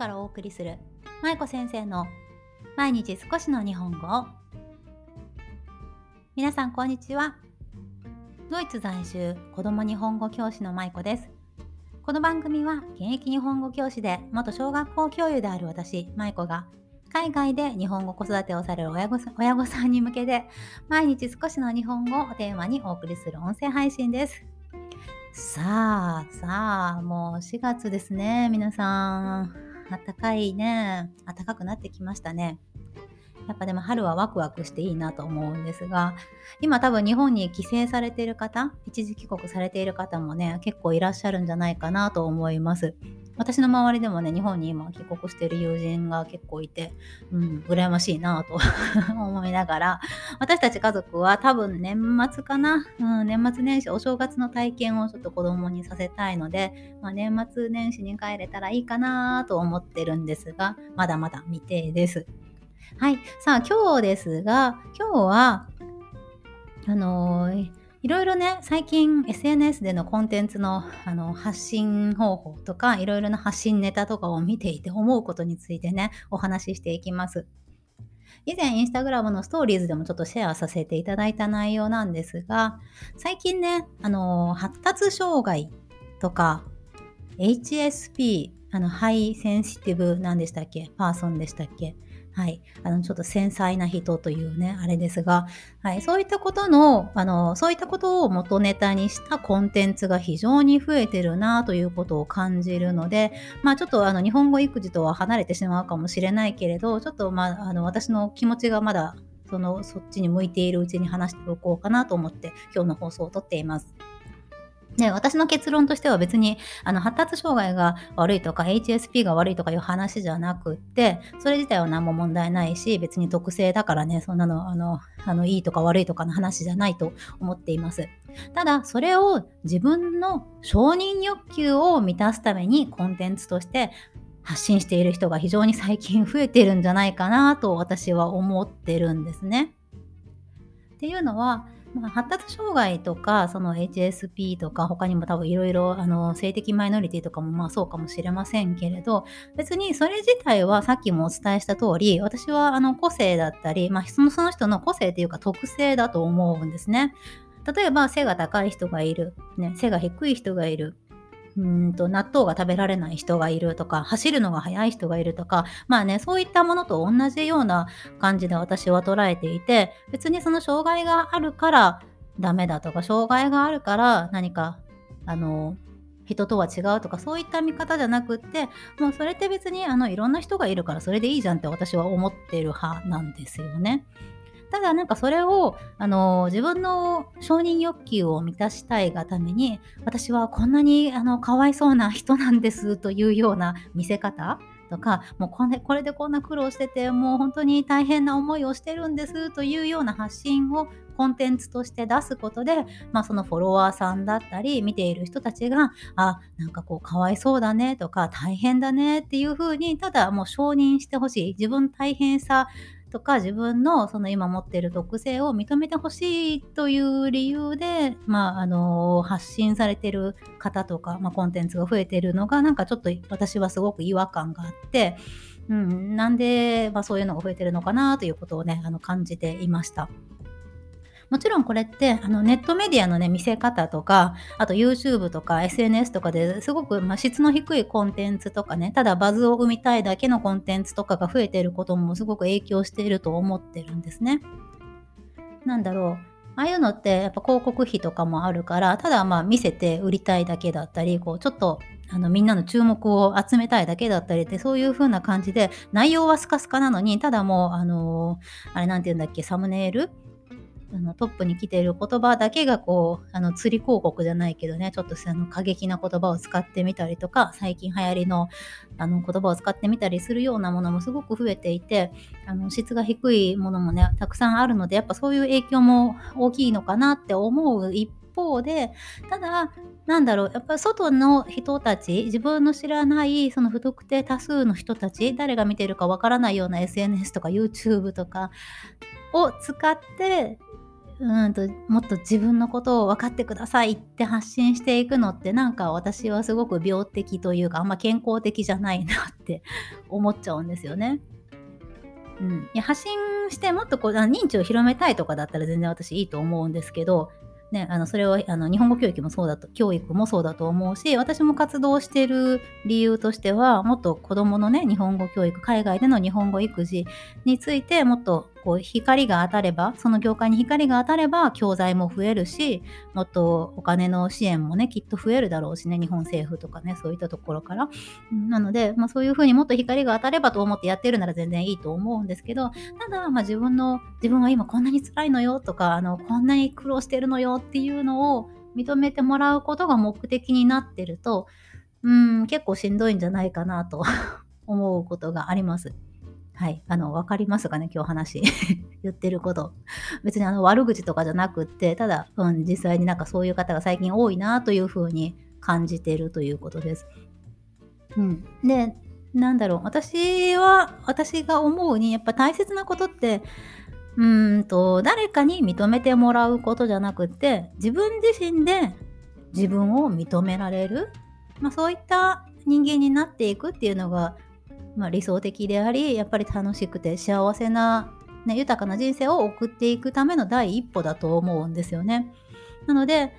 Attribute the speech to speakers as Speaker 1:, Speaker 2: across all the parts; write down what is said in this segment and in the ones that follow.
Speaker 1: からお送りする舞子先生の毎日少しの日本語皆さんこんにちは。ドイツ在住子供日本語教師の舞子です。この番組は現役日本語教師で元小学校教諭である私舞子が海外で日本語子育てをされる親御親御さんに向けて毎日少しの日本語をテーマにお送りする音声配信です。さあさあもう4月ですね皆さん。暖かいね。暖かくなってきましたね。やっぱでも春はワクワクしていいなと思うんですが今多分日本に帰省されている方一時帰国されている方もね結構いらっしゃるんじゃないかなと思います。私の周りでもね日本に今帰国している友人が結構いてうん羨ましいなと 思いながら私たち家族は多分年末かな、うん、年末年始お正月の体験をちょっと子供にさせたいので、まあ、年末年始に帰れたらいいかなと思ってるんですがまだまだ未定です。はい。さあ、今日ですが、今日は、あのー、いろいろね、最近 SNS でのコンテンツのあの発信方法とか、いろいろな発信ネタとかを見ていて思うことについてね、お話ししていきます。以前、インスタグラムのストーリーズでもちょっとシェアさせていただいた内容なんですが、最近ね、あの、発達障害とか、HSP、あの、ハイセンシティブなんでしたっけ？パーソンでしたっけ？はい、あのちょっと繊細な人というねあれですが、はい、そういったことのあのそういったことを元ネタにしたコンテンツが非常に増えてるなということを感じるので、まあ、ちょっとあの日本語育児とは離れてしまうかもしれないけれどちょっと、まあ、あの私の気持ちがまだそのそっちに向いているうちに話しておこうかなと思って今日の放送をとっています。で、私の結論としては別にあの発達障害が悪いとか HSP が悪いとかいう話じゃなくって、それ自体は何も問題ないし、別に特性だからね、そんなのあのあのいいとか悪いとかの話じゃないと思っています。ただ、それを自分の承認欲求を満たすためにコンテンツとして発信している人が非常に最近増えてるんじゃないかなと私は思ってるんですね。っていうのは、まあ、発達障害とか、その HSP とか、他にも多分いろいろ、あの、性的マイノリティとかもまあそうかもしれませんけれど、別にそれ自体はさっきもお伝えした通り、私はあの個性だったり、まあそのその人の個性というか特性だと思うんですね。例えば背が高い人がいる、ね、背が低い人がいる、うんと納豆が食べられない人がいるとか走るのが速い人がいるとかまあねそういったものと同じような感じで私は捉えていて別にその障害があるからダメだとか障害があるから何かあの人とは違うとかそういった見方じゃなくってもうそれって別にあのいろんな人がいるからそれでいいじゃんって私は思ってる派なんですよね。ただなんかそれを、あの自分の承認欲求を満たしたいがために私はこんなにあのかわいそうな人なんですというような見せ方とかもうこれこれでこんな苦労しててもう本当に大変な思いをしてるんですというような発信をコンテンツとして出すことで、まあ、そのフォロワーさんだったり見ている人たちがあなんかこうかわいそうだねとか大変だねっていうふうにただもう承認してほしい。自分大変さとか自分のその今持っている特性を認めてほしいという理由で、まあ、あの発信されてる方とか、まあ、コンテンツが増えてるのがなんかちょっと私はすごく違和感があって、うん、なんで、まあ、そういうのが増えてるのかなということをねあの感じていました。もちろんこれってあのネットメディアのね見せ方とかあと YouTube とか SNS とかですごく、まあ、質の低いコンテンツとかねただバズを生みたいだけのコンテンツとかが増えていることもすごく影響していると思ってるんですね。なんだろうああいうのってやっぱ広告費とかもあるからただまあ見せて売りたいだけだったりこうちょっとあのみんなの注目を集めたいだけだったりってそういう風な感じで内容はスカスカなのにただもうあのー、あれなんて言うんだっけサムネイルあのトップに来ている言葉だけがこうあの釣り広告じゃないけどねちょっとあの過激な言葉を使ってみたりとか最近流行りのあの言葉を使ってみたりするようなものもすごく増えていてあの質が低いものもねたくさんあるのでやっぱそういう影響も大きいのかなって思う一方でただなんだろうやっぱ外の人たち自分の知らないその不特定多数の人たち誰が見てるかわからないような SNS とか YouTube とかを使ってうんともっと自分のことを分かってくださいって発信していくのってなんか私はすごく病的というかあんま健康的じゃないなって 思っちゃうんですよね。うん、いや発信してもっとこう認知を広めたいとかだったら全然私いいと思うんですけどね、あのそれをあの日本語教育もそうだと教育もそうだと思うし私も活動してる理由としてはもっと子どものね日本語教育海外での日本語育児についてもっとこう光が当たればその業界に光が当たれば教材も増えるしもっとお金の支援もねきっと増えるだろうしね日本政府とかねそういったところから、なので、まあ、そういうふうにもっと光が当たればと思ってやってるなら全然いいと思うんですけどただ、まあ、自分の自分は今こんなに辛いのよとかあのこんなに苦労してるのよっていうのを認めてもらうことが目的になってるとうん結構しんどいんじゃないかなと 思うことがあります。はい。あの、わかりますかね？今日話 言ってること。別にあの悪口とかじゃなくって、ただ、うん、実際になんかそういう方が最近多いなというふうに感じてるということです。うん。で、なんだろう。私は、私が思うに、やっぱ大切なことって、うんと、誰かに認めてもらうことじゃなくって、自分自身で自分を認められる。まあ、そういった人間になっていくっていうのがまあ、理想的でありやっぱり楽しくて幸せな、ね、豊かな人生を送っていくための第一歩だと思うんですよね。なので、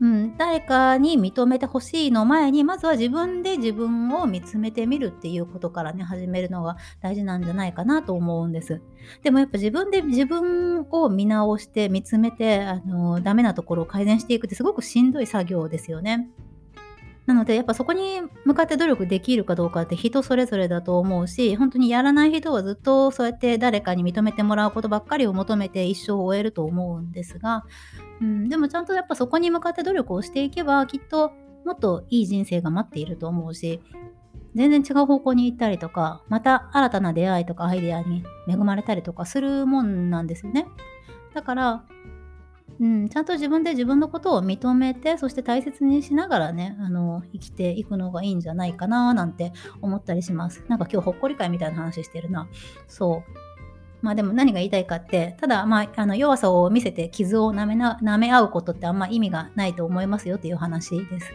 Speaker 1: うん、誰かに認めてほしいの前にまずは自分で自分を見つめてみるっていうことからね始めるのが大事なんじゃないかなと思うんです。でもやっぱ自分で自分を見直して見つめてあのダメなところを改善していくってすごくしんどい作業ですよね。なのでやっぱそこに向かって努力できるかどうかって人それぞれだと思うし本当にやらない人はずっとそうやって誰かに認めてもらうことばっかりを求めて一生を終えると思うんですが、うん、でもちゃんとやっぱそこに向かって努力をしていけばきっともっといい人生が待っていると思うし全然違う方向に行ったりとかまた新たな出会いとかアイデアに恵まれたりとかするもんなんですよね。だからうん、ちゃんと自分で自分のことを認めてそして大切にしながらねあの生きていくのがいいんじゃないかななんて思ったりします。なんか今日ほっこり会みたいな話してるな。そう。まあでも何が言いたいかってただまああの弱さを見せて傷を舐めなめ合うことってあんま意味がないと思いますよっていう話です。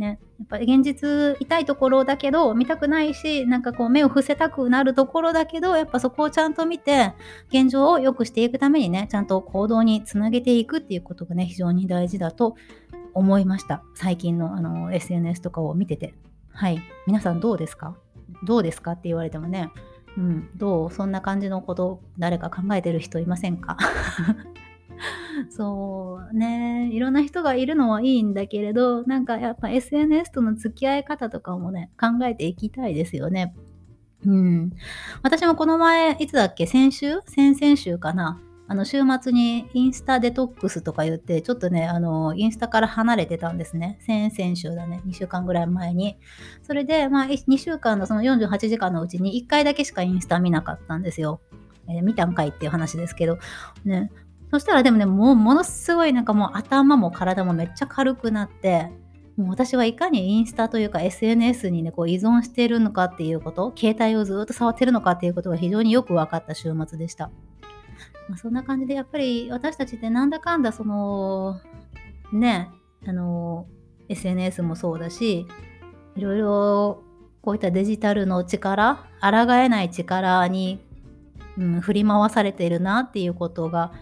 Speaker 1: ね、やっぱり現実痛いところだけど見たくないしなんかこう目を伏せたくなるところだけどやっぱそこをちゃんと見て現状を良くしていくためにねちゃんと行動につなげていくっていうことがね非常に大事だと思いました。最近のあの SNS とかを見てて。はい。皆さんどうですか？どうですかって言われてもね。うん、どう？そんな感じのこと誰か考えてる人いませんか？そうね、いろんな人がいるのはいいんだけれど、なんかやっぱ SNS との付き合い方とかもね、考えていきたいですよね。うん。私もこの前、いつだっけ？先週？先々週かな？あの、週末にインスタデトックスとか言って、ちょっとね、あの、インスタから離れてたんですね。先々週だね。2週間ぐらい前に。それで、まあ、2週間のその48時間のうちに1回だけしかインスタ見なかったんですよ。えー、見たんかいっていう話ですけど、ね、そしたらでもね、もうものすごいなんかもう頭も体もめっちゃ軽くなって、もう私はいかにインスタというか SNS にね、こう依存しているのかっていうこと、携帯をずっと触ってるのかっていうことが非常によく分かった週末でした。まあ、そんな感じでやっぱり私たちってなんだかんだその、ね、あの、SNS もそうだし、いろいろこういったデジタルの力、抗えない力に、うん、振り回されているなっていうことが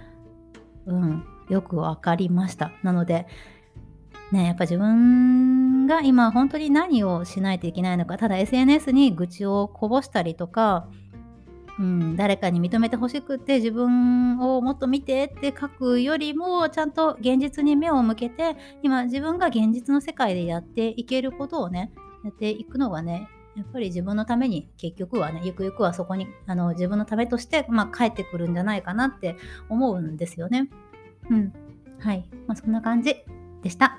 Speaker 1: うん、よく分かりました。なので、ね、やっぱ自分が今本当に何をしないといけないのか、ただ SNS に愚痴をこぼしたりとか、うん、誰かに認めてほしくて自分をもっと見てって書くよりもちゃんと現実に目を向けて今自分が現実の世界でやっていけることをねやっていくのがねやっぱり自分のために結局はねゆくゆくはそこにあの自分のためとして、まあ、帰ってくるんじゃないかなって思うんですよね。うん。はい。まあ、そんな感じでした。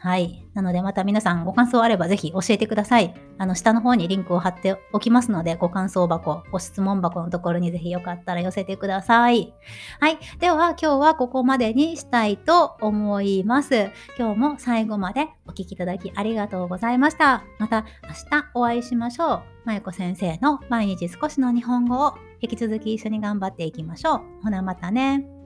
Speaker 1: はい。なのでまた皆さんご感想あればぜひ教えてください。あの、下の方にリンクを貼っておきますので、ご感想箱、ご質問箱のところにぜひよかったら寄せてください。はい。では今日はここまでにしたいと思います。今日も最後までお聴きいただきありがとうございました。また明日お会いしましょう。まゆこ先生の毎日少しの日本語を引き続き一緒に頑張っていきましょう。ほなまたね。